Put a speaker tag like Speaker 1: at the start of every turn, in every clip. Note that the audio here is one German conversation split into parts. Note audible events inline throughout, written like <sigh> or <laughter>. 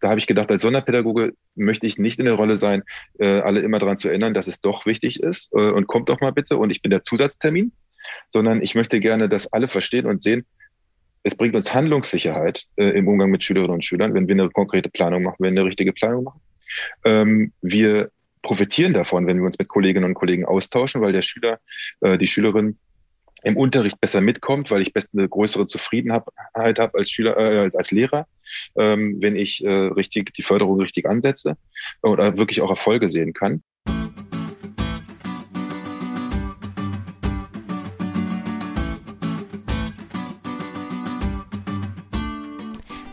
Speaker 1: da habe ich gedacht, als Sonderpädagoge möchte ich nicht in der Rolle sein, äh, alle immer daran zu erinnern, dass es doch wichtig ist äh, und kommt doch mal bitte und ich bin der Zusatztermin, sondern ich möchte gerne, dass alle verstehen und sehen, es bringt uns Handlungssicherheit äh, im Umgang mit Schülerinnen und Schülern, wenn wir eine konkrete Planung machen, wenn wir eine richtige Planung machen. Ähm, wir profitieren davon, wenn wir uns mit Kolleginnen und Kollegen austauschen, weil der Schüler, äh, die Schülerin im Unterricht besser mitkommt, weil ich best eine größere Zufriedenheit habe als Schüler, äh, als Lehrer, ähm, wenn ich äh, richtig die Förderung richtig ansetze oder wirklich auch Erfolge sehen kann.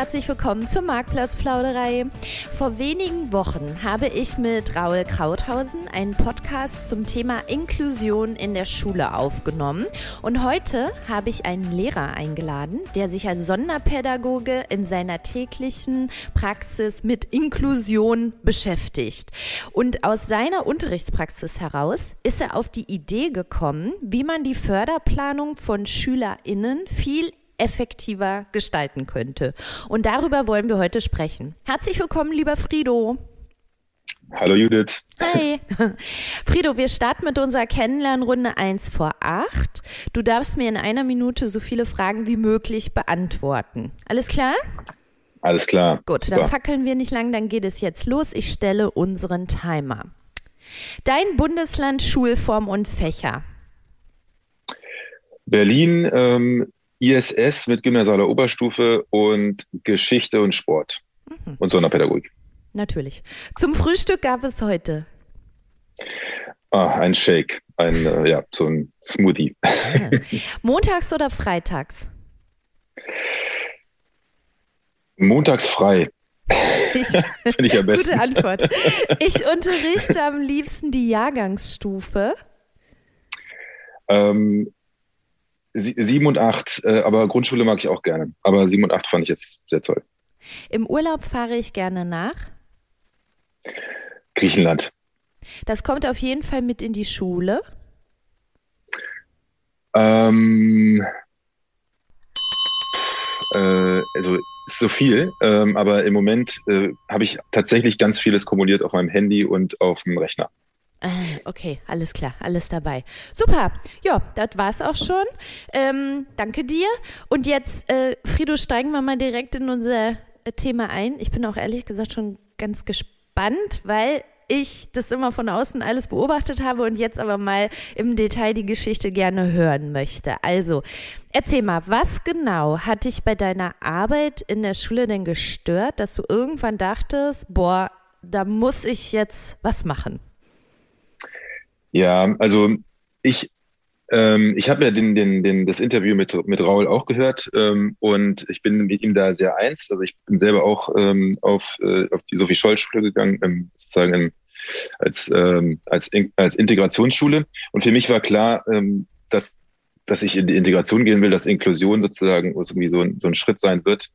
Speaker 2: Herzlich willkommen zur Marktplatzplauderei. Vor wenigen Wochen habe ich mit Raul Krauthausen einen Podcast zum Thema Inklusion in der Schule aufgenommen. Und heute habe ich einen Lehrer eingeladen, der sich als Sonderpädagoge in seiner täglichen Praxis mit Inklusion beschäftigt. Und aus seiner Unterrichtspraxis heraus ist er auf die Idee gekommen, wie man die Förderplanung von SchülerInnen viel effektiver gestalten könnte. Und darüber wollen wir heute sprechen. Herzlich willkommen, lieber Frido.
Speaker 1: Hallo Judith.
Speaker 2: Hi. <laughs> Frido, wir starten mit unserer Kennenlernrunde 1 vor 8. Du darfst mir in einer Minute so viele Fragen wie möglich beantworten. Alles klar?
Speaker 1: Alles klar.
Speaker 2: Gut, Super. dann fackeln wir nicht lang, dann geht es jetzt los. Ich stelle unseren Timer. Dein Bundesland, Schulform und Fächer.
Speaker 1: Berlin, ähm, ISS mit gymnasialer Oberstufe und Geschichte und Sport mhm. und Sonderpädagogik.
Speaker 2: Natürlich. Zum Frühstück gab es heute.
Speaker 1: Ah, ein Shake, ein, äh, ja, so ein Smoothie. Ah.
Speaker 2: Montags oder freitags?
Speaker 1: Montags frei. <laughs> Finde ich am besten.
Speaker 2: Gute Antwort. <laughs> Ich unterrichte am liebsten die Jahrgangsstufe.
Speaker 1: Ähm, sieben und acht, äh, aber Grundschule mag ich auch gerne. Aber sieben und acht fand ich jetzt sehr toll.
Speaker 2: Im Urlaub fahre ich gerne nach?
Speaker 1: Griechenland.
Speaker 2: Das kommt auf jeden Fall mit in die Schule.
Speaker 1: Ähm, äh, also so viel, ähm, aber im Moment äh, habe ich tatsächlich ganz vieles kumuliert auf meinem Handy und auf dem Rechner.
Speaker 2: Ah, okay, alles klar, alles dabei. Super, ja, das war's auch schon. Ähm, danke dir. Und jetzt, äh, Frido, steigen wir mal direkt in unser äh, Thema ein. Ich bin auch ehrlich gesagt schon ganz gespannt, weil ich das immer von außen alles beobachtet habe und jetzt aber mal im Detail die Geschichte gerne hören möchte. Also, erzähl mal, was genau hat dich bei deiner Arbeit in der Schule denn gestört, dass du irgendwann dachtest, boah, da muss ich jetzt was machen?
Speaker 1: Ja, also ich, ähm, ich habe ja den, den, den, das Interview mit, mit Raul auch gehört ähm, und ich bin mit ihm da sehr eins. Also ich bin selber auch ähm, auf, äh, auf die Sophie-Scholl-Schule gegangen, ähm, sozusagen im, als, ähm, als, als Integrationsschule. Und für mich war klar, ähm, dass, dass ich in die Integration gehen will, dass Inklusion sozusagen irgendwie so ein, so ein Schritt sein wird.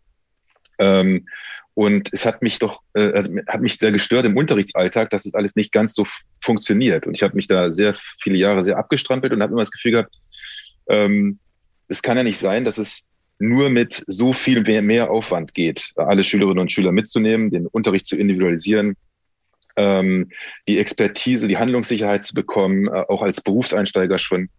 Speaker 1: Ähm, und es hat mich doch, äh, also hat mich sehr gestört im Unterrichtsalltag, dass es alles nicht ganz so funktioniert. Und ich habe mich da sehr viele Jahre sehr abgestrampelt und habe immer das Gefühl gehabt, ähm, es kann ja nicht sein, dass es nur mit so viel mehr, mehr Aufwand geht, alle Schülerinnen und Schüler mitzunehmen, den Unterricht zu individualisieren, ähm, die Expertise, die Handlungssicherheit zu bekommen, äh, auch als Berufseinsteiger schon.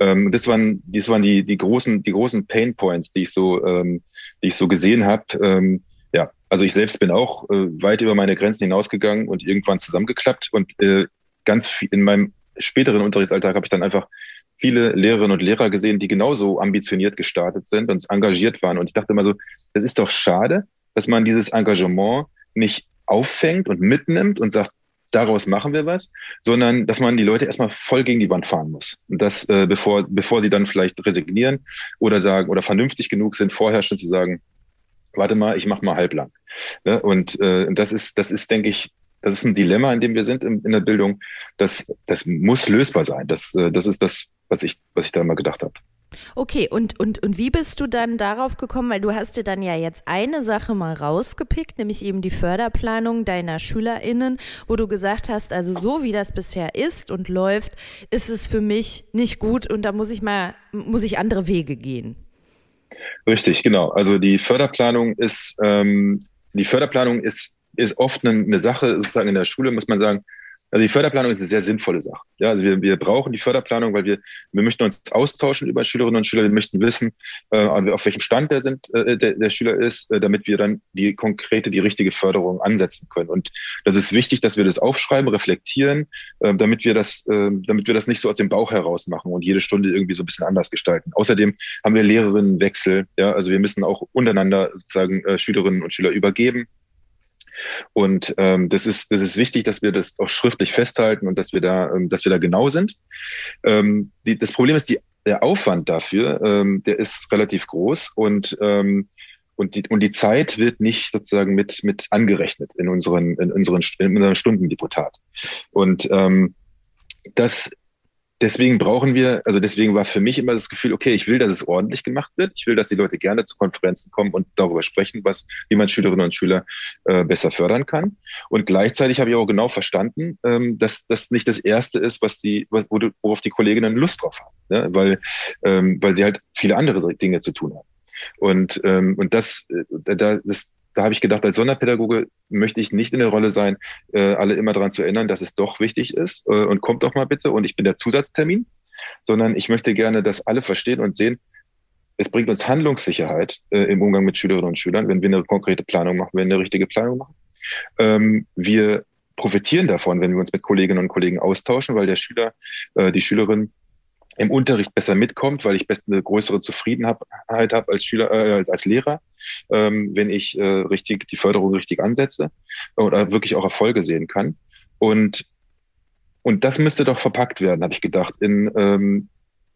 Speaker 1: Ähm, das waren, das waren die, die großen, die großen Pain Points, die ich so, ähm, die ich so gesehen habe. Ähm, ja, also ich selbst bin auch äh, weit über meine Grenzen hinausgegangen und irgendwann zusammengeklappt und äh, ganz viel in meinem späteren Unterrichtsalltag habe ich dann einfach viele Lehrerinnen und Lehrer gesehen, die genauso ambitioniert gestartet sind und engagiert waren. Und ich dachte immer so, das ist doch schade, dass man dieses Engagement nicht auffängt und mitnimmt und sagt, daraus machen wir was, sondern dass man die Leute erstmal voll gegen die Wand fahren muss. Und das, äh, bevor, bevor sie dann vielleicht resignieren oder sagen oder vernünftig genug sind, vorher schon zu sagen, warte mal, ich mache mal halblang. Ne? Und äh, das ist, das ist, denke ich, das ist ein Dilemma, in dem wir sind in, in der Bildung. Das, das muss lösbar sein. Das, äh, das ist das, was ich, was ich da mal gedacht habe.
Speaker 2: Okay, und, und, und wie bist du dann darauf gekommen? Weil du hast dir dann ja jetzt eine Sache mal rausgepickt, nämlich eben die Förderplanung deiner SchülerInnen, wo du gesagt hast, also so wie das bisher ist und läuft, ist es für mich nicht gut und da muss ich mal, muss ich andere Wege gehen.
Speaker 1: Richtig, genau. Also die Förderplanung ist, ähm, die Förderplanung ist, ist oft eine, eine Sache, sozusagen in der Schule, muss man sagen, also die Förderplanung ist eine sehr sinnvolle Sache. Ja, also wir, wir brauchen die Förderplanung, weil wir, wir möchten uns austauschen über Schülerinnen und Schüler. Wir möchten wissen, äh, auf welchem Stand der, sind, äh, der, der Schüler ist, äh, damit wir dann die konkrete, die richtige Förderung ansetzen können. Und das ist wichtig, dass wir das aufschreiben, reflektieren, äh, damit wir das, äh, damit wir das nicht so aus dem Bauch heraus machen und jede Stunde irgendwie so ein bisschen anders gestalten. Außerdem haben wir Lehrerinnenwechsel. Ja, also wir müssen auch untereinander sozusagen äh, Schülerinnen und Schüler übergeben. Und ähm, das ist das ist wichtig, dass wir das auch schriftlich festhalten und dass wir da ähm, dass wir da genau sind. Ähm, die, das Problem ist die der Aufwand dafür, ähm, der ist relativ groß und ähm, und die, und die Zeit wird nicht sozusagen mit, mit angerechnet in unseren, in unseren, in unserem Stundendeputat. Und ähm, das deswegen brauchen wir, also deswegen war für mich immer das Gefühl, okay, ich will, dass es ordentlich gemacht wird. Ich will, dass die Leute gerne zu Konferenzen kommen und darüber sprechen, was, wie man Schülerinnen und Schüler äh, besser fördern kann. Und gleichzeitig habe ich auch genau verstanden, ähm, dass das nicht das Erste ist, was die, was, worauf die Kolleginnen Lust drauf haben, ne? weil, ähm, weil sie halt viele andere Dinge zu tun haben. Und, ähm, und das, äh, da, das, da habe ich gedacht, als Sonderpädagoge möchte ich nicht in der Rolle sein, äh, alle immer daran zu erinnern, dass es doch wichtig ist äh, und kommt doch mal bitte und ich bin der Zusatztermin, sondern ich möchte gerne, dass alle verstehen und sehen, es bringt uns Handlungssicherheit äh, im Umgang mit Schülerinnen und Schülern, wenn wir eine konkrete Planung machen, wenn wir eine richtige Planung machen. Ähm, wir profitieren davon, wenn wir uns mit Kolleginnen und Kollegen austauschen, weil der Schüler, äh, die Schülerin im Unterricht besser mitkommt, weil ich best eine größere Zufriedenheit habe als Schüler, äh, als Lehrer, ähm, wenn ich äh, richtig die Förderung richtig ansetze oder wirklich auch Erfolge sehen kann. Und und das müsste doch verpackt werden, habe ich gedacht, in, ähm,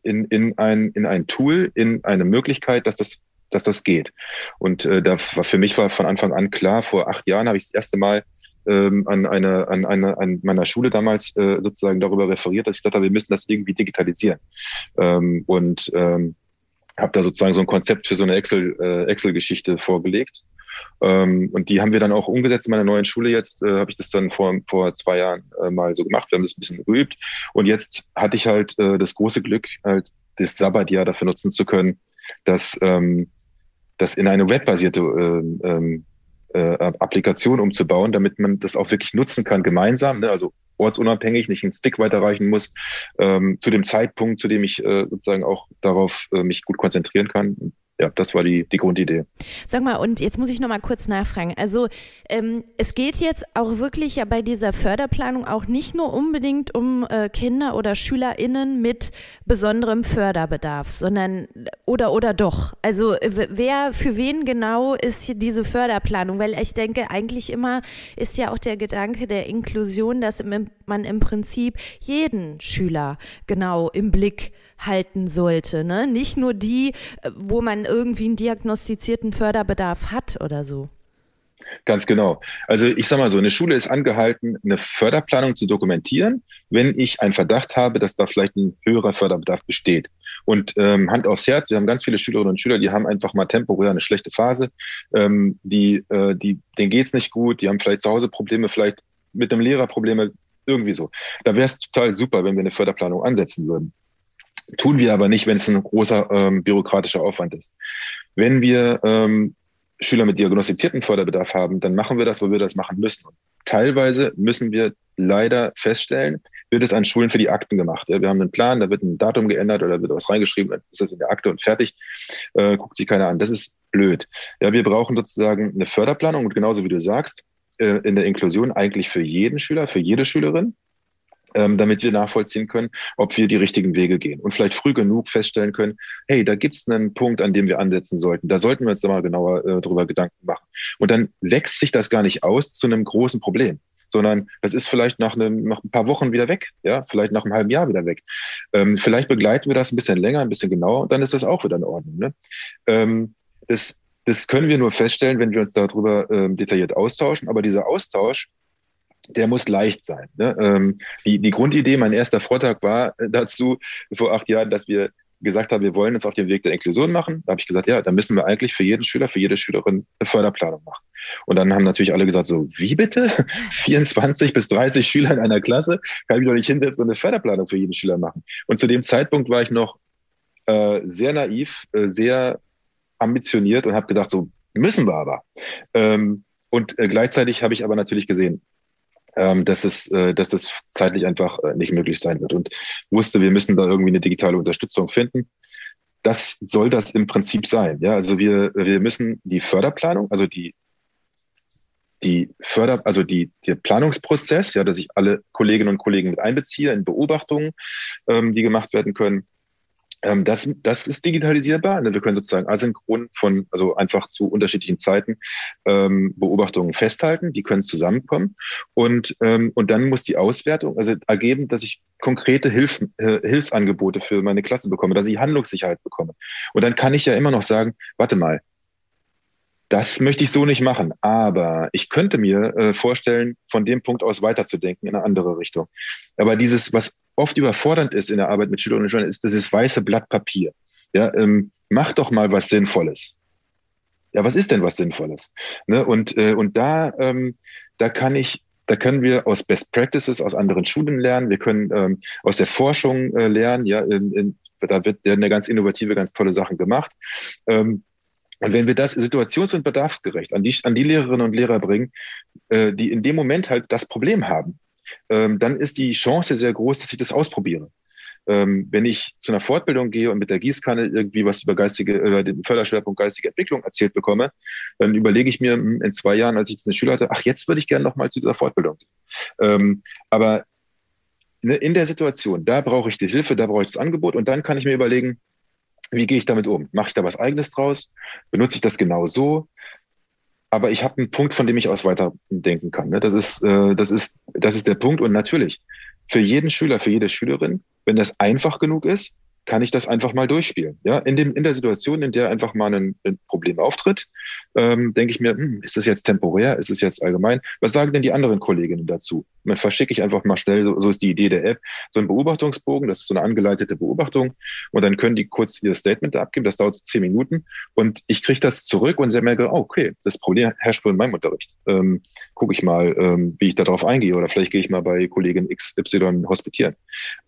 Speaker 1: in, in, ein, in ein Tool, in eine Möglichkeit, dass das, dass das geht. Und äh, da war für mich war von Anfang an klar, vor acht Jahren habe ich das erste Mal ähm, an, eine, an, eine, an meiner Schule damals äh, sozusagen darüber referiert, dass ich dachte, wir müssen das irgendwie digitalisieren. Ähm, und ähm, habe da sozusagen so ein Konzept für so eine Excel, äh, Excel-Geschichte vorgelegt. Ähm, und die haben wir dann auch umgesetzt in meiner neuen Schule jetzt. Äh, habe ich das dann vor, vor zwei Jahren äh, mal so gemacht. Wir haben das ein bisschen geübt. Und jetzt hatte ich halt äh, das große Glück, halt das Sabbatjahr dafür nutzen zu können, dass ähm, das in eine webbasierte äh, ähm, äh, Applikation umzubauen, damit man das auch wirklich nutzen kann gemeinsam, ne? also ortsunabhängig, nicht einen Stick weiterreichen muss, ähm, zu dem Zeitpunkt, zu dem ich äh, sozusagen auch darauf äh, mich gut konzentrieren kann ja, das war die, die Grundidee.
Speaker 2: Sag mal, und jetzt muss ich noch mal kurz nachfragen. Also ähm, es geht jetzt auch wirklich ja bei dieser Förderplanung auch nicht nur unbedingt um äh, Kinder oder SchülerInnen mit besonderem Förderbedarf, sondern oder oder doch. Also wer für wen genau ist diese Förderplanung? Weil ich denke, eigentlich immer ist ja auch der Gedanke der Inklusion, dass man im Prinzip jeden Schüler genau im Blick halten sollte. Ne? Nicht nur die, äh, wo man irgendwie einen diagnostizierten Förderbedarf hat oder so.
Speaker 1: Ganz genau. Also ich sage mal so, eine Schule ist angehalten, eine Förderplanung zu dokumentieren, wenn ich einen Verdacht habe, dass da vielleicht ein höherer Förderbedarf besteht. Und ähm, Hand aufs Herz, wir haben ganz viele Schülerinnen und Schüler, die haben einfach mal temporär eine schlechte Phase, ähm, die, äh, die, denen geht's nicht gut, die haben vielleicht zu Hause Probleme, vielleicht mit dem Lehrer Probleme, irgendwie so. Da wäre es total super, wenn wir eine Förderplanung ansetzen würden. Tun wir aber nicht, wenn es ein großer ähm, bürokratischer Aufwand ist. Wenn wir ähm, Schüler mit diagnostizierten Förderbedarf haben, dann machen wir das, wo wir das machen müssen. Und teilweise müssen wir leider feststellen, wird es an Schulen für die Akten gemacht. Ja, wir haben einen Plan, da wird ein Datum geändert oder wird was reingeschrieben, dann ist das in der Akte und fertig, äh, guckt sich keiner an. Das ist blöd. Ja, wir brauchen sozusagen eine Förderplanung und genauso wie du sagst, äh, in der Inklusion eigentlich für jeden Schüler, für jede Schülerin ähm, damit wir nachvollziehen können, ob wir die richtigen Wege gehen und vielleicht früh genug feststellen können, hey, da gibt es einen Punkt, an dem wir ansetzen sollten. Da sollten wir uns da mal genauer äh, drüber Gedanken machen. Und dann wächst sich das gar nicht aus zu einem großen Problem sondern das ist vielleicht nach, einem, nach ein paar Wochen wieder weg, ja, vielleicht nach einem halben Jahr wieder weg. Ähm, vielleicht begleiten wir das ein bisschen länger, ein bisschen genauer und dann ist das auch wieder in Ordnung. Ne? Ähm, das, das können wir nur feststellen, wenn wir uns darüber ähm, detailliert austauschen. Aber dieser Austausch, der muss leicht sein. Ne? Ähm, die, die Grundidee, mein erster Vortrag war dazu vor acht Jahren, dass wir gesagt haben, wir wollen uns auf den Weg der Inklusion machen. Da habe ich gesagt, ja, da müssen wir eigentlich für jeden Schüler, für jede Schülerin eine Förderplanung machen. Und dann haben natürlich alle gesagt, so, wie bitte? <laughs> 24 bis 30 Schüler in einer Klasse? Kann ich doch nicht hinsetzen und eine Förderplanung für jeden Schüler machen? Und zu dem Zeitpunkt war ich noch äh, sehr naiv, äh, sehr ambitioniert und habe gedacht, so müssen wir aber. Ähm, und äh, gleichzeitig habe ich aber natürlich gesehen, ähm, dass, es, äh, dass das zeitlich einfach äh, nicht möglich sein wird und wusste, wir müssen da irgendwie eine digitale Unterstützung finden. Das soll das im Prinzip sein. Ja, also wir, wir müssen die Förderplanung, also die die Förder, also die, der Planungsprozess, ja, dass ich alle Kolleginnen und Kollegen mit einbeziehe in Beobachtungen, ähm, die gemacht werden können, ähm, das, das ist digitalisierbar. Ne? Wir können sozusagen asynchron von, also einfach zu unterschiedlichen Zeiten ähm, Beobachtungen festhalten, die können zusammenkommen. Und, ähm, und dann muss die Auswertung also ergeben, dass ich konkrete Hilfen, äh, Hilfsangebote für meine Klasse bekomme, dass ich Handlungssicherheit bekomme. Und dann kann ich ja immer noch sagen, warte mal, das möchte ich so nicht machen, aber ich könnte mir äh, vorstellen, von dem Punkt aus weiterzudenken in eine andere Richtung. Aber dieses, was oft überfordernd ist in der Arbeit mit Schülerinnen und Schülern, ist dieses weiße Blatt Papier. Ja, ähm, mach doch mal was Sinnvolles. Ja, was ist denn was Sinnvolles? Ne? Und, äh, und da, ähm, da kann ich, da können wir aus Best Practices aus anderen Schulen lernen. Wir können ähm, aus der Forschung äh, lernen. Ja, in, in, da wird werden ja ganz innovative, ganz tolle Sachen gemacht. Ähm, und wenn wir das situations- und bedarfsgerecht an die, an die Lehrerinnen und Lehrer bringen, äh, die in dem Moment halt das Problem haben, ähm, dann ist die Chance sehr groß, dass ich das ausprobiere. Ähm, wenn ich zu einer Fortbildung gehe und mit der Gießkanne irgendwie was über geistige, über den Förderschwerpunkt geistige Entwicklung erzählt bekomme, dann überlege ich mir hm, in zwei Jahren, als ich eine Schüler hatte, ach, jetzt würde ich gerne nochmal zu dieser Fortbildung gehen. Ähm, aber ne, in der Situation, da brauche ich die Hilfe, da brauche ich das Angebot und dann kann ich mir überlegen, wie gehe ich damit um? Mache ich da was Eigenes draus? Benutze ich das genau so? aber ich habe einen Punkt, von dem ich aus weiterdenken kann. Ne? Das ist, äh, das ist, das ist der Punkt. Und natürlich für jeden Schüler, für jede Schülerin, wenn das einfach genug ist, kann ich das einfach mal durchspielen. Ja, in dem, in der Situation, in der einfach mal ein, ein Problem auftritt, ähm, denke ich mir, hm, ist das jetzt temporär? Ist es jetzt allgemein? Was sagen denn die anderen Kolleginnen dazu? Dann verschicke ich einfach mal schnell, so, so ist die Idee der App, so einen Beobachtungsbogen, das ist so eine angeleitete Beobachtung und dann können die kurz ihr Statement abgeben, das dauert so zehn Minuten und ich kriege das zurück und merke, oh, okay, das Problem herrscht wohl in meinem Unterricht. Ähm, Gucke ich mal, ähm, wie ich darauf eingehe oder vielleicht gehe ich mal bei Kollegin XY hospitieren.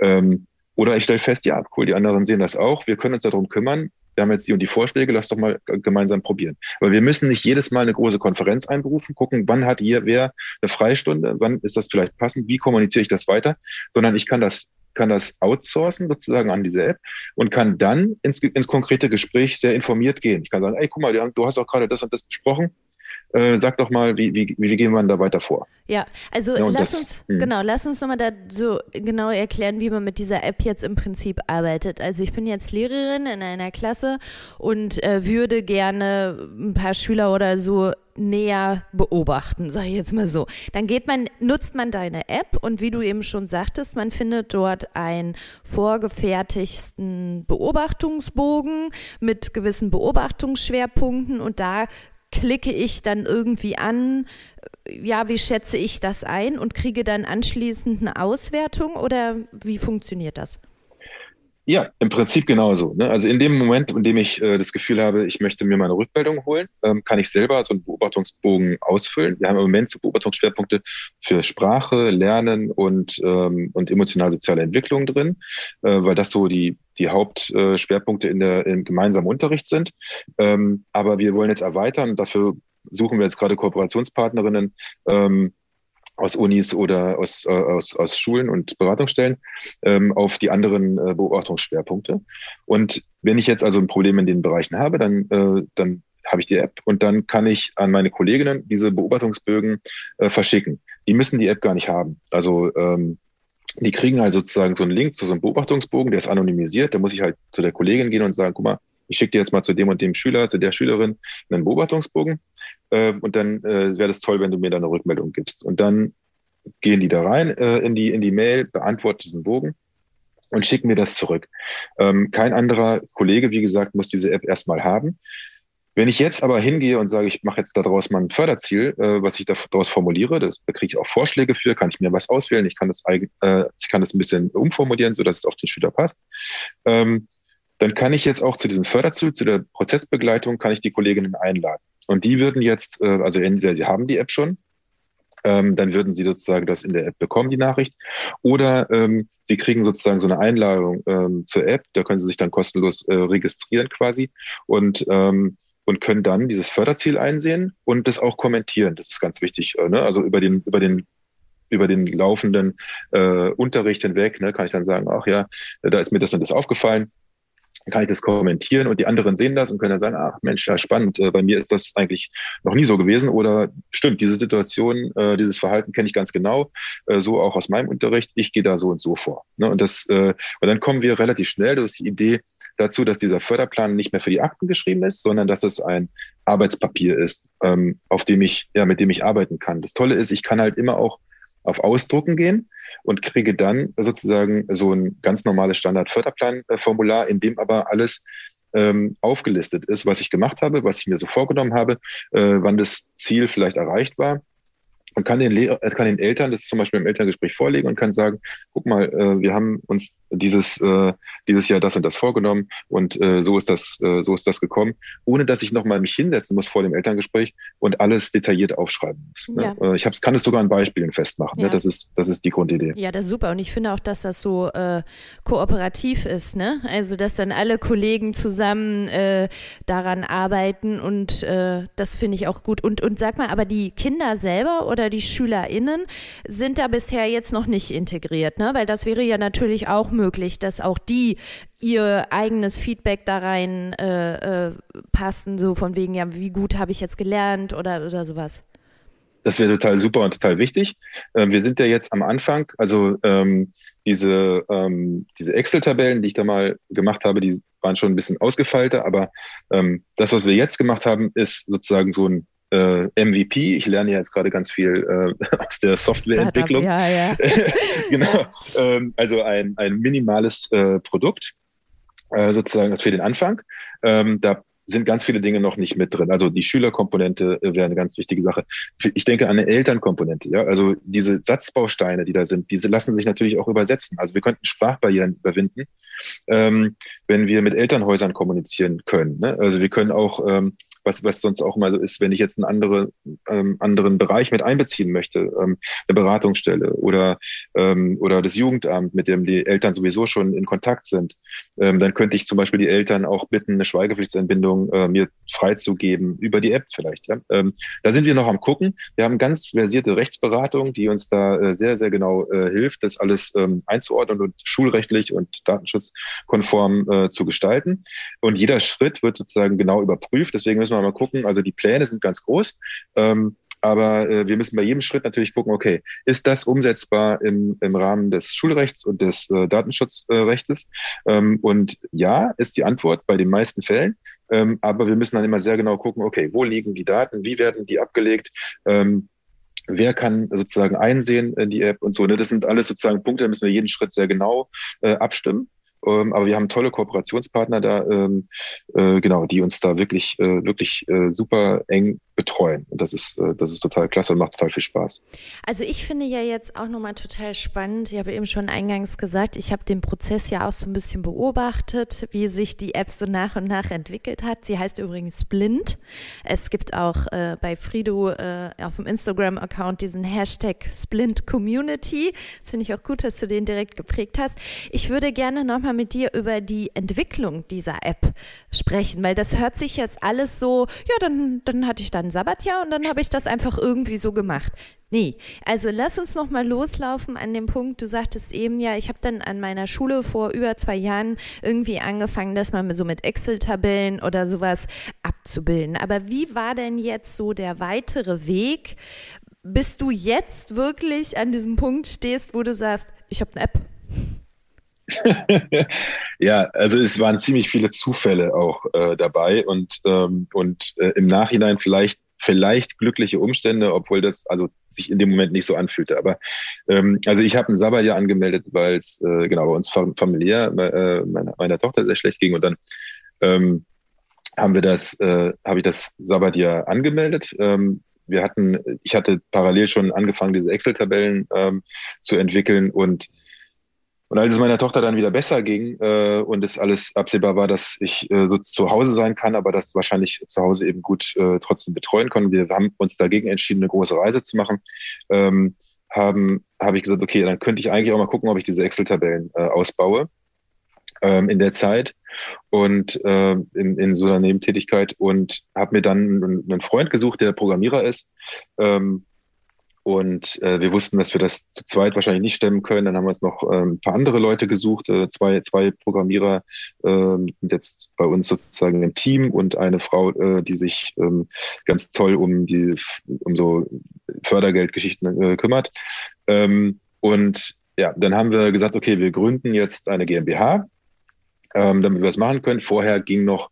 Speaker 1: Ähm, oder ich stelle fest, ja, cool, die anderen sehen das auch, wir können uns darum kümmern, wir haben jetzt die und die Vorschläge, lass doch mal gemeinsam probieren. Aber wir müssen nicht jedes Mal eine große Konferenz einberufen, gucken, wann hat hier wer eine Freistunde, wann ist das vielleicht passend, wie kommuniziere ich das weiter, sondern ich kann das kann das outsourcen sozusagen an diese App und kann dann ins, ins konkrete Gespräch sehr informiert gehen. Ich kann sagen, ey, guck mal, du hast auch gerade das und das besprochen. Äh, sag doch mal, wie, wie, wie gehen wir da weiter vor?
Speaker 2: Ja, also ja, lass das, uns, mh. genau, lass uns nochmal da so genau erklären, wie man mit dieser App jetzt im Prinzip arbeitet. Also ich bin jetzt Lehrerin in einer Klasse und äh, würde gerne ein paar Schüler oder so näher beobachten, sage ich jetzt mal so. Dann geht man, nutzt man deine App und wie du eben schon sagtest, man findet dort einen vorgefertigten Beobachtungsbogen mit gewissen Beobachtungsschwerpunkten und da klicke ich dann irgendwie an, ja, wie schätze ich das ein und kriege dann anschließend eine Auswertung oder wie funktioniert das?
Speaker 1: Ja, im Prinzip genauso. Ne? Also in dem Moment, in dem ich äh, das Gefühl habe, ich möchte mir meine Rückmeldung holen, ähm, kann ich selber so einen Beobachtungsbogen ausfüllen. Wir haben im Moment so Beobachtungsschwerpunkte für Sprache, Lernen und, ähm, und emotional-soziale Entwicklung drin, äh, weil das so die, die Hauptschwerpunkte in der, im gemeinsamen Unterricht sind. Ähm, aber wir wollen jetzt erweitern. Dafür suchen wir jetzt gerade Kooperationspartnerinnen, ähm, aus Unis oder aus, äh, aus, aus Schulen und Beratungsstellen ähm, auf die anderen äh, Beobachtungsschwerpunkte. Und wenn ich jetzt also ein Problem in den Bereichen habe, dann, äh, dann habe ich die App und dann kann ich an meine Kolleginnen diese Beobachtungsbögen äh, verschicken. Die müssen die App gar nicht haben. Also ähm, die kriegen halt sozusagen so einen Link zu so einem Beobachtungsbogen, der ist anonymisiert. Da muss ich halt zu der Kollegin gehen und sagen, guck mal, ich schicke dir jetzt mal zu dem und dem Schüler, zu der Schülerin einen Beobachtungsbogen. Äh, und dann äh, wäre das toll, wenn du mir da eine Rückmeldung gibst. Und dann gehen die da rein äh, in, die, in die Mail, beantworten diesen Bogen und schicken mir das zurück. Ähm, kein anderer Kollege, wie gesagt, muss diese App erstmal haben. Wenn ich jetzt aber hingehe und sage, ich mache jetzt daraus mal ein Förderziel, äh, was ich daraus formuliere, das, da kriege ich auch Vorschläge für, kann ich mir was auswählen, ich kann das, äh, ich kann das ein bisschen umformulieren, sodass es auf den Schüler passt. Ähm, dann kann ich jetzt auch zu diesem Förderziel, zu der Prozessbegleitung, kann ich die Kolleginnen einladen. Und die würden jetzt, äh, also entweder sie haben die App schon, ähm, dann würden sie sozusagen das in der App bekommen, die Nachricht. Oder ähm, sie kriegen sozusagen so eine Einladung ähm, zur App, da können sie sich dann kostenlos äh, registrieren quasi und, ähm, und können dann dieses Förderziel einsehen und das auch kommentieren. Das ist ganz wichtig. Äh, ne? Also über den, über den über den laufenden äh, Unterricht hinweg, ne, kann ich dann sagen, ach ja, da ist mir das und das aufgefallen dann kann ich das kommentieren und die anderen sehen das und können dann sagen, ach Mensch, ja spannend, äh, bei mir ist das eigentlich noch nie so gewesen oder stimmt, diese Situation, äh, dieses Verhalten kenne ich ganz genau, äh, so auch aus meinem Unterricht, ich gehe da so und so vor. Ne? Und, das, und dann kommen wir relativ schnell, ist die Idee, dazu, dass dieser Förderplan nicht mehr für die Akten geschrieben ist, sondern dass es ein Arbeitspapier ist, ähm, auf dem ich, ja, mit dem ich arbeiten kann. Das Tolle ist, ich kann halt immer auch auf Ausdrucken gehen und kriege dann sozusagen so ein ganz normales Standard-Förderplan-Formular, in dem aber alles ähm, aufgelistet ist, was ich gemacht habe, was ich mir so vorgenommen habe, äh, wann das Ziel vielleicht erreicht war und kann den, Lehrer, kann den Eltern das zum Beispiel im Elterngespräch vorlegen und kann sagen, guck mal, äh, wir haben uns dieses, äh, dieses Jahr das und das vorgenommen und äh, so ist das, äh, so ist das gekommen, ohne dass ich nochmal mich hinsetzen muss vor dem Elterngespräch und alles detailliert aufschreiben muss. Ne? Ja. Äh, ich hab's, kann es sogar an Beispielen festmachen. Ne? Ja. Ne? Das ist, das ist die Grundidee.
Speaker 2: Ja, das ist super. Und ich finde auch, dass das so äh, kooperativ ist, ne? Also, dass dann alle Kollegen zusammen äh, daran arbeiten und äh, das finde ich auch gut. Und, und sag mal, aber die Kinder selber oder die SchülerInnen sind da bisher jetzt noch nicht integriert, ne? Weil das wäre ja natürlich auch möglich, dass auch die ihr eigenes Feedback da rein äh, äh, passen, so von wegen, ja, wie gut habe ich jetzt gelernt oder, oder sowas.
Speaker 1: Das wäre total super und total wichtig. Äh, wir sind ja jetzt am Anfang, also ähm, diese, ähm, diese Excel-Tabellen, die ich da mal gemacht habe, die waren schon ein bisschen ausgefeilter, aber ähm, das, was wir jetzt gemacht haben, ist sozusagen so ein äh, MVP. Ich lerne ja jetzt gerade ganz viel äh, <laughs> aus der Softwareentwicklung. Ja, ja. <laughs> genau. Ähm, also ein, ein minimales äh, Produkt, äh, sozusagen für den Anfang. Ähm, da sind ganz viele Dinge noch nicht mit drin. Also die Schülerkomponente äh, wäre eine ganz wichtige Sache. Ich denke an eine Elternkomponente. Ja, also diese Satzbausteine, die da sind, diese lassen sich natürlich auch übersetzen. Also wir könnten Sprachbarrieren überwinden, ähm, wenn wir mit Elternhäusern kommunizieren können. Ne? Also wir können auch ähm, was, was sonst auch mal so ist, wenn ich jetzt einen andere, ähm, anderen Bereich mit einbeziehen möchte, ähm, eine Beratungsstelle oder, ähm, oder das Jugendamt, mit dem die Eltern sowieso schon in Kontakt sind, ähm, dann könnte ich zum Beispiel die Eltern auch bitten, eine Schweigepflichtsentbindung äh, mir freizugeben, über die App vielleicht. Ja? Ähm, da sind wir noch am gucken. Wir haben ganz versierte Rechtsberatung, die uns da äh, sehr, sehr genau äh, hilft, das alles ähm, einzuordnen und schulrechtlich und datenschutzkonform äh, zu gestalten. Und jeder Schritt wird sozusagen genau überprüft. Deswegen müssen wir mal gucken. Also die Pläne sind ganz groß. Ähm, aber äh, wir müssen bei jedem Schritt natürlich gucken, okay, ist das umsetzbar im, im Rahmen des Schulrechts und des äh, Datenschutzrechtes? Ähm, und ja, ist die Antwort bei den meisten Fällen. Ähm, aber wir müssen dann immer sehr genau gucken, okay, wo liegen die Daten, wie werden die abgelegt? Ähm, wer kann sozusagen einsehen in die App und so. Ne? Das sind alles sozusagen Punkte, da müssen wir jeden Schritt sehr genau äh, abstimmen. Ähm, aber wir haben tolle Kooperationspartner da, ähm, äh, genau, die uns da wirklich, äh, wirklich äh, super eng betreuen. Und das ist, äh, das ist total klasse und macht total viel Spaß.
Speaker 2: Also ich finde ja jetzt auch nochmal total spannend. Ich habe eben schon eingangs gesagt, ich habe den Prozess ja auch so ein bisschen beobachtet, wie sich die App so nach und nach entwickelt hat. Sie heißt übrigens Splint. Es gibt auch äh, bei Frido äh, auf dem Instagram-Account diesen Hashtag Splint Community. Das finde ich auch gut, dass du den direkt geprägt hast. Ich würde gerne nochmal mit dir über die Entwicklung dieser App sprechen, weil das hört sich jetzt alles so, ja, dann, dann hatte ich dann ein Sabbatjahr und dann habe ich das einfach irgendwie so gemacht. Nee, also lass uns noch mal loslaufen an dem Punkt, du sagtest eben ja, ich habe dann an meiner Schule vor über zwei Jahren irgendwie angefangen, das mal so mit Excel-Tabellen oder sowas abzubilden. Aber wie war denn jetzt so der weitere Weg, bis du jetzt wirklich an diesem Punkt stehst, wo du sagst, ich habe eine App? <laughs>
Speaker 1: ja, also es waren ziemlich viele Zufälle auch äh, dabei und, ähm, und äh, im Nachhinein vielleicht, vielleicht glückliche Umstände, obwohl das also sich in dem Moment nicht so anfühlte. Aber ähm, also ich habe ein Sabbatjahr angemeldet, weil es äh, genau bei uns familiär äh, meiner, meiner Tochter sehr schlecht ging und dann ähm, haben wir das, äh, habe ich das Sabatier angemeldet. Ähm, wir hatten, ich hatte parallel schon angefangen, diese Excel-Tabellen ähm, zu entwickeln und und als es meiner Tochter dann wieder besser ging äh, und es alles absehbar war, dass ich äh, so zu Hause sein kann, aber das wahrscheinlich zu Hause eben gut äh, trotzdem betreuen kann, wir haben uns dagegen entschieden, eine große Reise zu machen, ähm, haben habe ich gesagt, okay, dann könnte ich eigentlich auch mal gucken, ob ich diese Excel-Tabellen äh, ausbaue ähm, in der Zeit und äh, in, in so einer Nebentätigkeit und habe mir dann einen Freund gesucht, der Programmierer ist. Ähm, und äh, wir wussten, dass wir das zu zweit wahrscheinlich nicht stemmen können. Dann haben wir uns noch äh, ein paar andere Leute gesucht, äh, zwei, zwei Programmierer äh, jetzt bei uns sozusagen im Team und eine Frau, äh, die sich ähm, ganz toll um die um so Fördergeldgeschichten äh, kümmert. Ähm, und ja, dann haben wir gesagt, okay, wir gründen jetzt eine GmbH ähm, damit wir das machen können. Vorher ging noch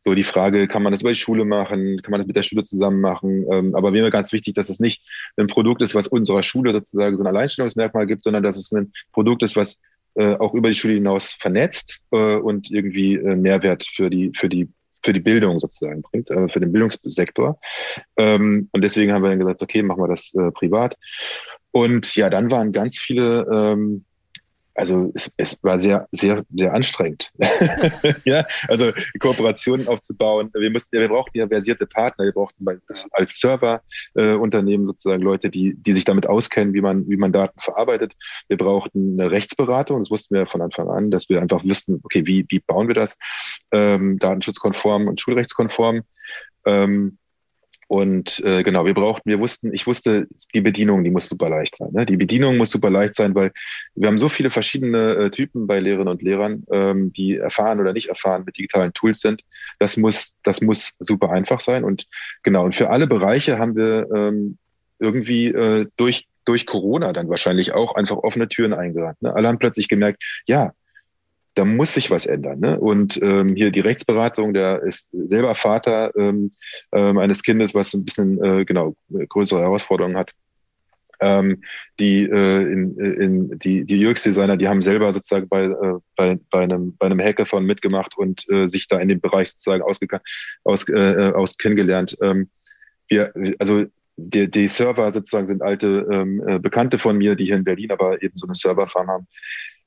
Speaker 1: so die Frage, kann man das über die Schule machen, kann man das mit der Schule zusammen machen? Ähm, aber mir war ganz wichtig, dass es nicht ein Produkt ist, was unserer Schule sozusagen so ein Alleinstellungsmerkmal gibt, sondern dass es ein Produkt ist, was äh, auch über die Schule hinaus vernetzt äh, und irgendwie äh, Mehrwert für die, für die für die Bildung sozusagen bringt, äh, für den Bildungssektor. Ähm, und deswegen haben wir dann gesagt, okay, machen wir das äh, privat. Und ja, dann waren ganz viele ähm, also es, es war sehr, sehr, sehr anstrengend. <laughs> ja, also Kooperationen aufzubauen. Wir mussten, wir brauchten ja versierte Partner. Wir brauchten als Serverunternehmen äh, sozusagen Leute, die, die sich damit auskennen, wie man, wie man Daten verarbeitet. Wir brauchten eine Rechtsberatung. Das wussten wir von Anfang an, dass wir einfach wissen, okay, wie, wie bauen wir das? Ähm, datenschutzkonform und schulrechtskonform. Ähm, und äh, genau, wir brauchten, wir wussten, ich wusste, die Bedienung, die muss super leicht sein. Ne? Die Bedienung muss super leicht sein, weil wir haben so viele verschiedene äh, Typen bei Lehrerinnen und Lehrern, ähm, die erfahren oder nicht erfahren mit digitalen Tools sind. Das muss, das muss super einfach sein. Und genau, und für alle Bereiche haben wir ähm, irgendwie äh, durch durch Corona dann wahrscheinlich auch einfach offene Türen eingerannt. Ne? Alle haben plötzlich gemerkt, ja, da muss sich was ändern. Ne? Und ähm, hier die Rechtsberatung, der ist selber Vater ähm, ähm, eines Kindes, was ein bisschen äh, genau größere Herausforderungen hat. Ähm, die, äh, in, in, die, die UX-Designer, die haben selber sozusagen bei, äh, bei, bei, einem, bei einem Hackathon mitgemacht und äh, sich da in dem Bereich sozusagen ausgekannt, aus, äh, aus kennengelernt. Ähm, wir, also die, die Server sozusagen sind alte ähm, äh, Bekannte von mir, die hier in Berlin aber eben so eine Serverfarm haben.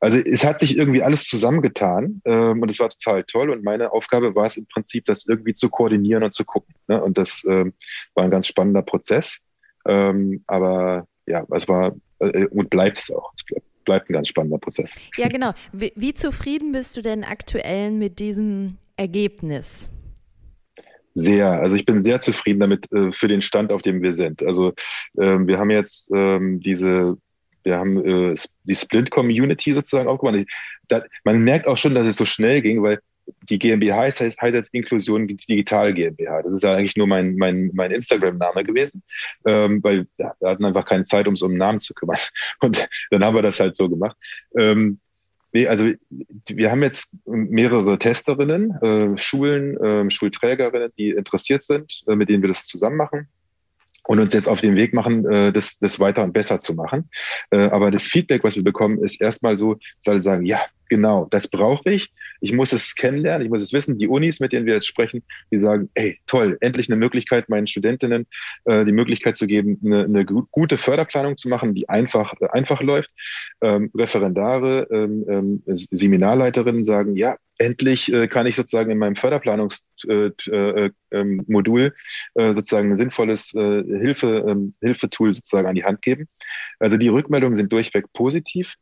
Speaker 1: Also es hat sich irgendwie alles zusammengetan ähm, und es war total toll. Und meine Aufgabe war es im Prinzip, das irgendwie zu koordinieren und zu gucken. Ne? Und das ähm, war ein ganz spannender Prozess. Ähm, aber ja, es war äh, und bleibt es auch. Es bleibt, bleibt ein ganz spannender Prozess.
Speaker 2: Ja, genau. Wie, wie zufrieden bist du denn aktuell mit diesem Ergebnis?
Speaker 1: Sehr. Also ich bin sehr zufrieden damit äh, für den Stand, auf dem wir sind. Also ähm, wir haben jetzt ähm, diese wir haben äh, die Splint-Community sozusagen aufgebaut. Da, man merkt auch schon, dass es so schnell ging, weil die GmbH heißt, heißt jetzt Inklusion Digital GmbH. Das ist ja eigentlich nur mein, mein, mein Instagram-Name gewesen, ähm, weil ja, wir hatten einfach keine Zeit, um um einen Namen zu kümmern. <laughs> Und dann haben wir das halt so gemacht. Ähm, nee, also wir haben jetzt mehrere Testerinnen, äh, Schulen, äh, Schulträgerinnen, die interessiert sind, äh, mit denen wir das zusammen machen und uns jetzt auf den Weg machen, äh, das, das weiter und besser zu machen. Äh, aber das Feedback, was wir bekommen, ist erstmal so, soll sagen, ja, genau, das brauche ich. Ich muss es kennenlernen, ich muss es wissen. Die Unis, mit denen wir jetzt sprechen, die sagen, ey, toll, endlich eine Möglichkeit, meinen Studentinnen äh, die Möglichkeit zu geben, eine, eine gute Förderplanung zu machen, die einfach, äh, einfach läuft. Ähm, Referendare, ähm, ähm, Seminarleiterinnen sagen, ja, endlich äh, kann ich sozusagen in meinem Förderplanungsmodul äh, äh, ähm, äh, sozusagen ein sinnvolles äh, Hilfe, ähm, Hilfetool sozusagen an die Hand geben. Also die Rückmeldungen sind durchweg positiv.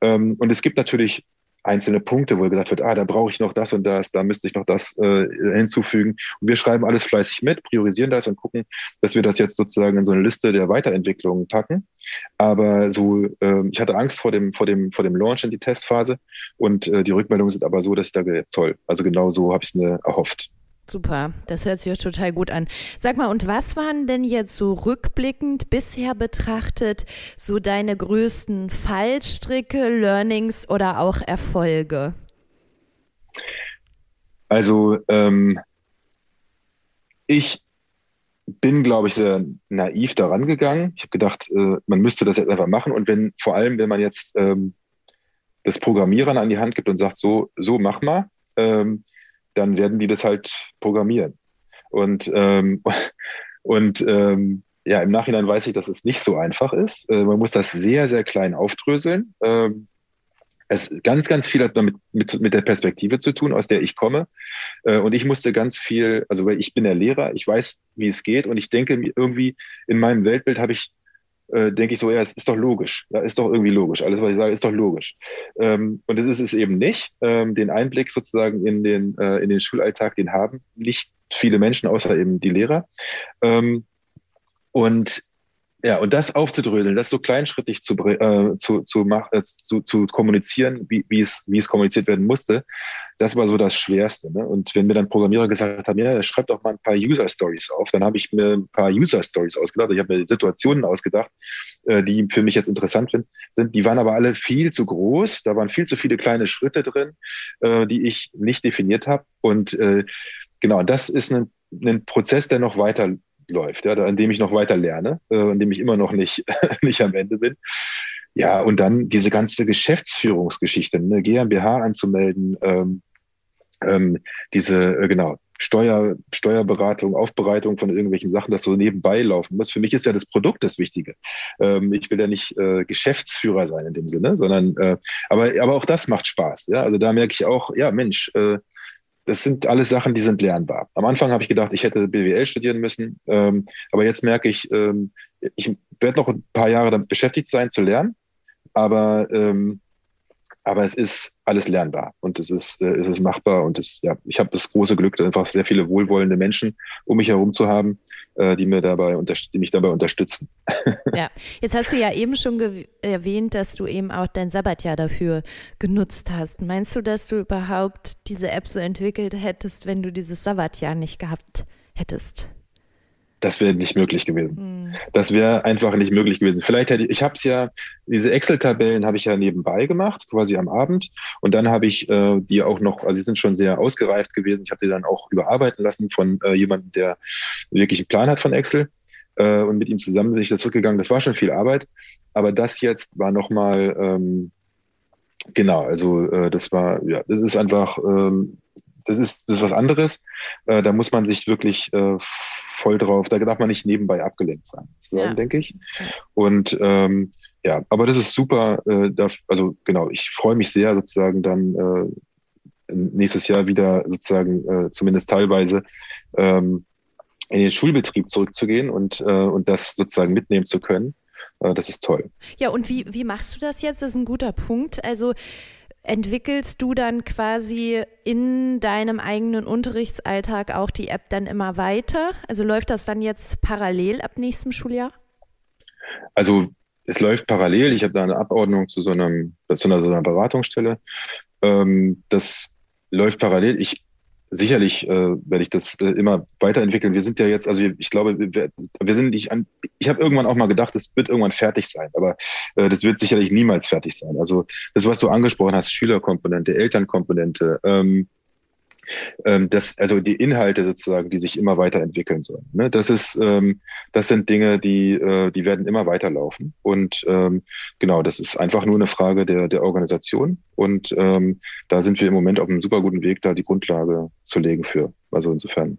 Speaker 1: Ähm, und es gibt natürlich einzelne Punkte, wo gesagt wird, ah, da brauche ich noch das und das, da müsste ich noch das äh, hinzufügen. Und wir schreiben alles fleißig mit, priorisieren das und gucken, dass wir das jetzt sozusagen in so eine Liste der Weiterentwicklungen packen. Aber so, äh, ich hatte Angst vor dem, vor dem, vor dem Launch in die Testphase und äh, die Rückmeldungen sind aber so, dass ich da toll. Also genau so habe ich es mir erhofft.
Speaker 2: Super, das hört sich total gut an. Sag mal, und was waren denn jetzt so rückblickend bisher betrachtet so deine größten Fallstricke, Learnings oder auch Erfolge?
Speaker 1: Also ähm, ich bin, glaube ich, sehr naiv daran gegangen. Ich habe gedacht, äh, man müsste das jetzt einfach machen. Und wenn, vor allem, wenn man jetzt ähm, das Programmieren an die Hand gibt und sagt, so, so mach mal, ähm, dann werden die das halt programmieren. Und, ähm, <laughs> und ähm, ja, im Nachhinein weiß ich, dass es nicht so einfach ist. Äh, man muss das sehr, sehr klein aufdröseln. Ähm, es ganz, ganz viel hat damit mit, mit der Perspektive zu tun, aus der ich komme. Äh, und ich musste ganz viel, also weil ich bin der Lehrer, ich weiß, wie es geht und ich denke irgendwie in meinem Weltbild habe ich äh, denke ich so, ja, es ist doch logisch. Ja, ist doch irgendwie logisch. Alles, was ich sage, ist doch logisch. Ähm, und das ist es eben nicht. Ähm, den Einblick sozusagen in den, äh, in den Schulalltag, den haben nicht viele Menschen, außer eben die Lehrer. Ähm, und ja, und das aufzudröseln, das so kleinschrittig zu, äh, zu, zu, mach, äh, zu, zu kommunizieren, wie, wie, es, wie es kommuniziert werden musste, das war so das Schwerste. Ne? Und wenn mir dann Programmierer gesagt haben, ja, schreib doch mal ein paar User-Stories auf, dann habe ich mir ein paar User-Stories ausgedacht. Ich habe mir Situationen ausgedacht, äh, die für mich jetzt interessant sind. Die waren aber alle viel zu groß. Da waren viel zu viele kleine Schritte drin, äh, die ich nicht definiert habe. Und äh, genau, das ist ein, ein Prozess, der noch weiter läuft, ja, an dem ich noch weiter lerne, äh, an dem ich immer noch nicht, <laughs> nicht am Ende bin. Ja, und dann diese ganze Geschäftsführungsgeschichte, eine GmbH anzumelden, ähm, ähm, diese, äh, genau, Steuer, Steuerberatung, Aufbereitung von irgendwelchen Sachen, das so nebenbei laufen muss. Für mich ist ja das Produkt das Wichtige. Ähm, ich will ja nicht äh, Geschäftsführer sein in dem Sinne, sondern äh, aber, aber auch das macht Spaß. Ja? Also da merke ich auch, ja Mensch, äh, das sind alles Sachen, die sind lernbar. Am Anfang habe ich gedacht, ich hätte BWL studieren müssen, ähm, aber jetzt merke ich, ähm, ich werde noch ein paar Jahre damit beschäftigt sein, zu lernen, aber, ähm, aber es ist alles lernbar und es ist, äh, es ist machbar und es, ja, ich habe das große Glück, einfach sehr viele wohlwollende Menschen um mich herum zu haben, die mir dabei, die mich dabei unterstützen. <laughs>
Speaker 2: Ja, jetzt hast du ja eben schon erwähnt, dass du eben auch dein Sabbatjahr dafür genutzt hast. Meinst du, dass du überhaupt diese App so entwickelt hättest, wenn du dieses Sabbatjahr nicht gehabt hättest?
Speaker 1: Das wäre nicht möglich gewesen. Mhm. Das wäre einfach nicht möglich gewesen. Vielleicht hätte ich, ich habe es ja, diese Excel-Tabellen habe ich ja nebenbei gemacht, quasi am Abend. Und dann habe ich äh, die auch noch, also sie sind schon sehr ausgereift gewesen. Ich habe die dann auch überarbeiten lassen von äh, jemandem, der wirklich einen Plan hat von Excel. Äh, und mit ihm zusammen bin ich das zurückgegangen. Das war schon viel Arbeit. Aber das jetzt war nochmal, ähm, genau, also äh, das war, ja, das ist einfach, ähm, das ist, das ist was anderes. Äh, da muss man sich wirklich äh, voll drauf, da darf man nicht nebenbei abgelenkt sein, ja. denke ich. Und ähm, ja, aber das ist super. Äh, da, also genau, ich freue mich sehr sozusagen dann äh, nächstes Jahr wieder sozusagen äh, zumindest teilweise ähm, in den Schulbetrieb zurückzugehen und, äh, und das sozusagen mitnehmen zu können. Das ist toll.
Speaker 2: Ja, und wie, wie machst du das jetzt? Das ist ein guter Punkt. Also entwickelst du dann quasi in deinem eigenen Unterrichtsalltag auch die App dann immer weiter? Also läuft das dann jetzt parallel ab nächstem Schuljahr?
Speaker 1: Also es läuft parallel. Ich habe da eine Abordnung zu so, einem, zu einer, so einer Beratungsstelle. Ähm, das läuft parallel. Ich sicherlich äh, werde ich das äh, immer weiterentwickeln. Wir sind ja jetzt, also ich glaube, wir, wir sind nicht an. Ich habe irgendwann auch mal gedacht, es wird irgendwann fertig sein, aber äh, das wird sicherlich niemals fertig sein. Also das, was du angesprochen hast, Schülerkomponente, Elternkomponente, ähm, ähm, das, also die Inhalte sozusagen, die sich immer weiterentwickeln sollen. Ne? Das ist, ähm, das sind Dinge, die, äh, die werden immer weiterlaufen. Und ähm, genau, das ist einfach nur eine Frage der, der Organisation. Und ähm, da sind wir im Moment auf einem super guten Weg, da die Grundlage zu legen für. Also insofern,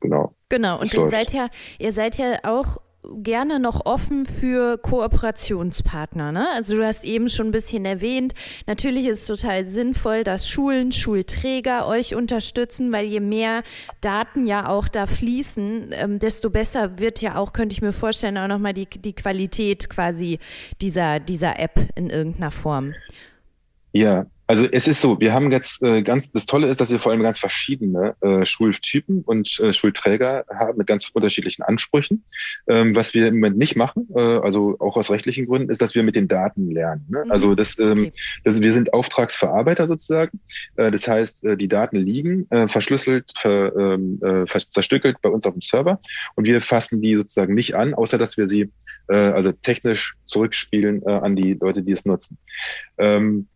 Speaker 1: genau.
Speaker 2: Genau, und ihr seid ja, ihr seid ja auch gerne noch offen für Kooperationspartner. Ne? Also du hast eben schon ein bisschen erwähnt, natürlich ist es total sinnvoll, dass Schulen, Schulträger euch unterstützen, weil je mehr Daten ja auch da fließen, ähm, desto besser wird ja auch, könnte ich mir vorstellen, auch nochmal die, die Qualität quasi dieser, dieser App in irgendeiner Form.
Speaker 1: Ja, also es ist so, wir haben jetzt äh, ganz, das Tolle ist, dass wir vor allem ganz verschiedene äh, Schultypen und äh, Schulträger haben mit ganz unterschiedlichen Ansprüchen. Ähm, was wir im Moment nicht machen, äh, also auch aus rechtlichen Gründen, ist, dass wir mit den Daten lernen. Ne? Mhm. Also das, ähm, okay. das, wir sind Auftragsverarbeiter sozusagen. Äh, das heißt, äh, die Daten liegen äh, verschlüsselt, ver, ähm, äh, zerstückelt bei uns auf dem Server und wir fassen die sozusagen nicht an, außer dass wir sie äh, also technisch zurückspielen äh, an die Leute, die es nutzen. Ähm,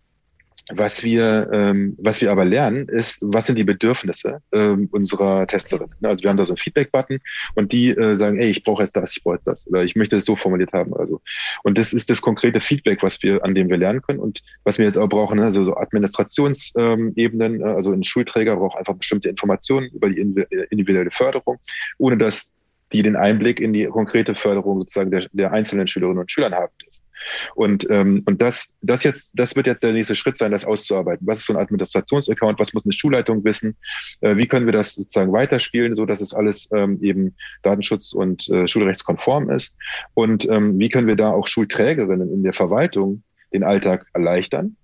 Speaker 1: was wir, ähm, was wir aber lernen, ist, was sind die Bedürfnisse ähm, unserer Testerin. Ne, also wir haben da so einen Feedback-Button und die äh, sagen, ey, ich brauche jetzt das, ich brauche jetzt das oder ich möchte es so formuliert haben oder so. Und das ist das konkrete Feedback, was wir, an dem wir lernen können und was wir jetzt auch brauchen, ne, also so Administrationsebenen, ähm, also ein Schulträger braucht einfach bestimmte Informationen über die individuelle Förderung, ohne dass die den Einblick in die konkrete Förderung sozusagen der, der einzelnen Schülerinnen und Schülern haben. Und, ähm, und das, das jetzt, das wird jetzt der nächste Schritt sein, das auszuarbeiten. Was ist so ein Administrationsaccount? Was muss eine Schulleitung wissen? Äh, wie können wir das sozusagen weiterspielen, so dass es alles ähm, eben Datenschutz und äh, schulrechtskonform ist? Und ähm, wie können wir da auch Schulträgerinnen in der Verwaltung den Alltag erleichtern?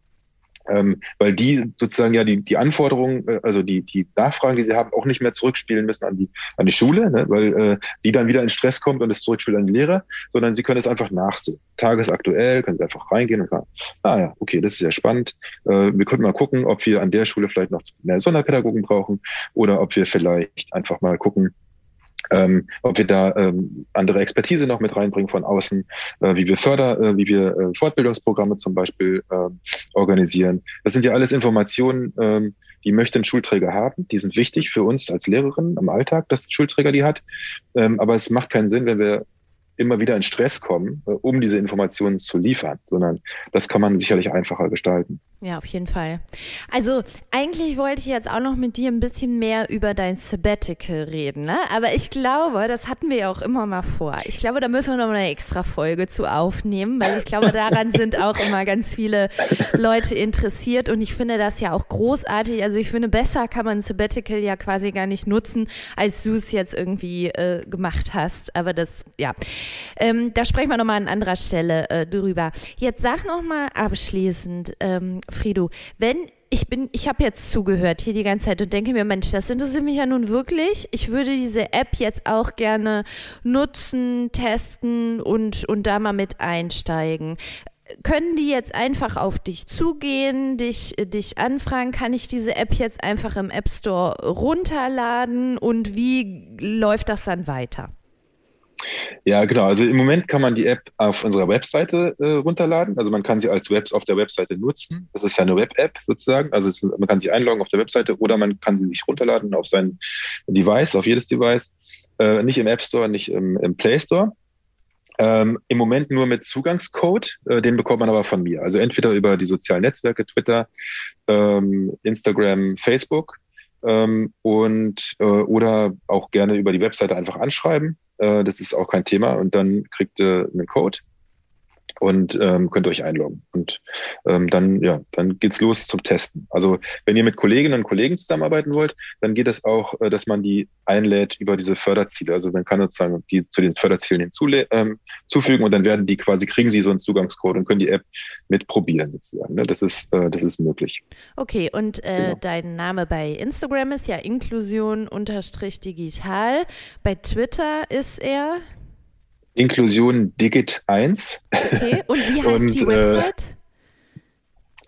Speaker 1: Ähm, weil die sozusagen ja die, die Anforderungen, äh, also die, die Nachfragen, die sie haben, auch nicht mehr zurückspielen müssen an die, an die Schule, ne? weil äh, die dann wieder in Stress kommt und es zurückspielt an die Lehrer, sondern sie können es einfach nachsehen. Tagesaktuell können sie einfach reingehen und sagen, ah ja, okay, das ist ja spannend. Äh, wir könnten mal gucken, ob wir an der Schule vielleicht noch mehr Sonderpädagogen brauchen oder ob wir vielleicht einfach mal gucken, ähm, ob wir da ähm, andere Expertise noch mit reinbringen von außen, äh, wie wir Förder, äh, wie wir äh, Fortbildungsprogramme zum Beispiel äh, organisieren. Das sind ja alles Informationen, ähm, die möchte ein Schulträger haben. Die sind wichtig für uns als Lehrerin im Alltag, dass ein Schulträger die hat. Ähm, aber es macht keinen Sinn, wenn wir immer wieder in Stress kommen, äh, um diese Informationen zu liefern, sondern das kann man sicherlich einfacher gestalten.
Speaker 2: Ja, auf jeden Fall. Also eigentlich wollte ich jetzt auch noch mit dir ein bisschen mehr über dein Sabbatical reden, ne? Aber ich glaube, das hatten wir ja auch immer mal vor. Ich glaube, da müssen wir noch mal eine extra Folge zu aufnehmen, weil ich glaube, daran sind auch immer ganz viele Leute interessiert und ich finde das ja auch großartig. Also ich finde, besser kann man Sabbatical ja quasi gar nicht nutzen, als du es jetzt irgendwie äh, gemacht hast. Aber das, ja, ähm, da sprechen wir noch mal an anderer Stelle äh, drüber. Jetzt sag noch mal abschließend. Ähm, Fredo, wenn ich bin, ich habe jetzt zugehört hier die ganze Zeit und denke mir, Mensch, das interessiert mich ja nun wirklich. Ich würde diese App jetzt auch gerne nutzen, testen und, und da mal mit einsteigen. Können die jetzt einfach auf dich zugehen, dich, dich anfragen? Kann ich diese App jetzt einfach im App Store runterladen und wie läuft das dann weiter?
Speaker 1: Ja, genau. Also im Moment kann man die App auf unserer Webseite äh, runterladen. Also man kann sie als Webs auf der Webseite nutzen. Das ist ja eine Web-App sozusagen. Also es, man kann sich einloggen auf der Webseite oder man kann sie sich runterladen auf sein Device, auf jedes Device. Äh, nicht im App Store, nicht im, im Play Store. Ähm, Im Moment nur mit Zugangscode, äh, den bekommt man aber von mir. Also entweder über die sozialen Netzwerke, Twitter, ähm, Instagram, Facebook ähm, und äh, oder auch gerne über die Webseite einfach anschreiben. Äh, das ist auch kein Thema. Und dann kriegt ihr einen Code und ähm, könnt euch einloggen. Und ähm, dann, ja, dann geht's los zum Testen. Also wenn ihr mit Kolleginnen und Kollegen zusammenarbeiten wollt, dann geht es auch, äh, dass man die einlädt über diese Förderziele. Also man kann sozusagen die zu den Förderzielen hinzufügen ähm, und dann werden die quasi, kriegen sie so einen Zugangscode und können die App mit probieren sozusagen. Ne? Das ist, äh, das ist möglich.
Speaker 2: Okay, und äh, genau. dein Name bei Instagram ist ja Inklusion unterstrich digital. Bei Twitter ist er
Speaker 1: Inklusion Digit 1.
Speaker 2: Okay, <laughs> und wie heißt und, die äh, Website?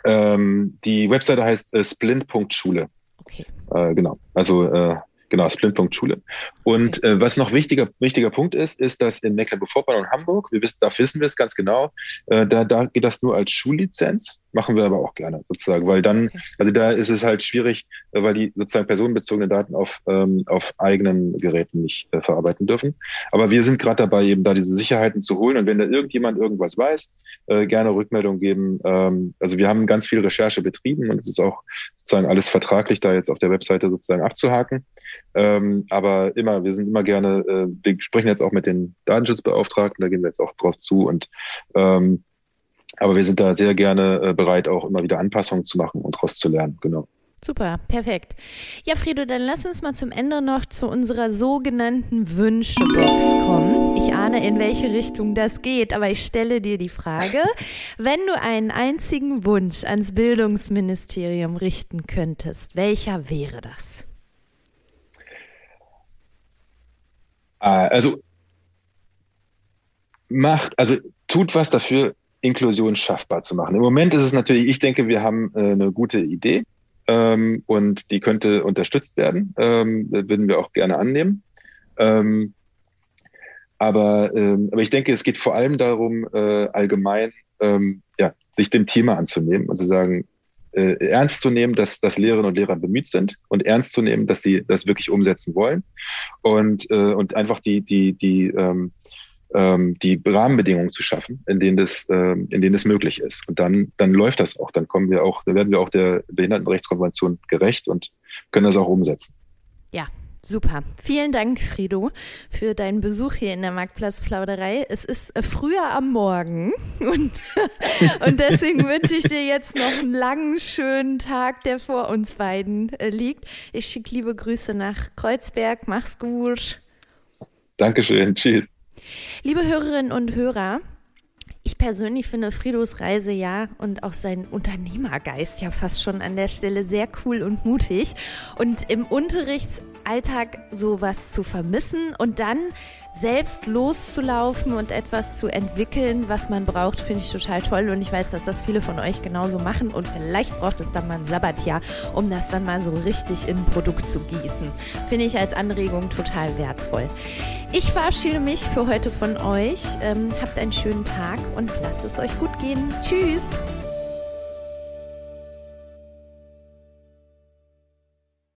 Speaker 1: Äh, ähm, die Webseite heißt äh, splint.schule. Okay. Äh, genau. Also äh, Genau, Splint.schule. Und okay. äh, was noch wichtiger, wichtiger Punkt ist, ist, dass in Mecklenburg-Vorpommern und Hamburg, wir wissen, da wissen wir es ganz genau, äh, da, da geht das nur als Schullizenz, machen wir aber auch gerne sozusagen, weil dann, okay. also da ist es halt schwierig, äh, weil die sozusagen personenbezogene Daten auf, ähm, auf eigenen Geräten nicht äh, verarbeiten dürfen. Aber wir sind gerade dabei, eben da diese Sicherheiten zu holen und wenn da irgendjemand irgendwas weiß, äh, gerne Rückmeldung geben. Ähm, also wir haben ganz viel Recherche betrieben und es ist auch sozusagen alles vertraglich da jetzt auf der Webseite sozusagen abzuhaken. Ähm, aber immer, wir sind immer gerne, äh, wir sprechen jetzt auch mit den Datenschutzbeauftragten, da gehen wir jetzt auch drauf zu und ähm, aber wir sind da sehr gerne äh, bereit, auch immer wieder Anpassungen zu machen und daraus zu lernen, genau.
Speaker 2: Super, perfekt. Ja, Fredo, dann lass uns mal zum Ende noch zu unserer sogenannten Wünschebox kommen. Ich ahne, in welche Richtung das geht, aber ich stelle dir die Frage, wenn du einen einzigen Wunsch ans Bildungsministerium richten könntest, welcher wäre das?
Speaker 1: Äh, also macht, also tut was dafür, Inklusion schaffbar zu machen. Im Moment ist es natürlich, ich denke, wir haben äh, eine gute Idee ähm, und die könnte unterstützt werden. Ähm, würden wir auch gerne annehmen. Ähm, aber, ähm, aber ich denke, es geht vor allem darum, äh, allgemein ähm, ja, sich dem Thema anzunehmen und zu sagen, äh, ernst zu nehmen, dass, dass Lehrerinnen und Lehrer bemüht sind und ernst zu nehmen, dass sie das wirklich umsetzen wollen und, äh, und einfach die, die, die, ähm, die Rahmenbedingungen zu schaffen, in denen das, ähm, in denen das möglich ist. Und dann, dann läuft das auch. Dann kommen wir auch, dann werden wir auch der Behindertenrechtskonvention gerecht und können das auch umsetzen.
Speaker 2: Ja, Super. Vielen Dank, Frido, für deinen Besuch hier in der Marktplatzplauderei. Es ist äh, früher am Morgen <laughs> und, <laughs> und deswegen wünsche ich dir jetzt noch einen langen, schönen Tag, der vor uns beiden äh, liegt. Ich schicke liebe Grüße nach Kreuzberg. Mach's gut.
Speaker 1: Dankeschön. Tschüss.
Speaker 2: Liebe Hörerinnen und Hörer, ich persönlich finde Fridos Reise ja und auch sein Unternehmergeist ja fast schon an der Stelle sehr cool und mutig. Und im Unterrichtsalltag sowas zu vermissen und dann selbst loszulaufen und etwas zu entwickeln, was man braucht, finde ich total toll. Und ich weiß, dass das viele von euch genauso machen. Und vielleicht braucht es dann mal ein Sabbatjahr, um das dann mal so richtig in ein Produkt zu gießen. Finde ich als Anregung total wertvoll. Ich verabschiede mich für heute von euch. Ähm, habt einen schönen Tag und lasst es euch gut gehen. Tschüss!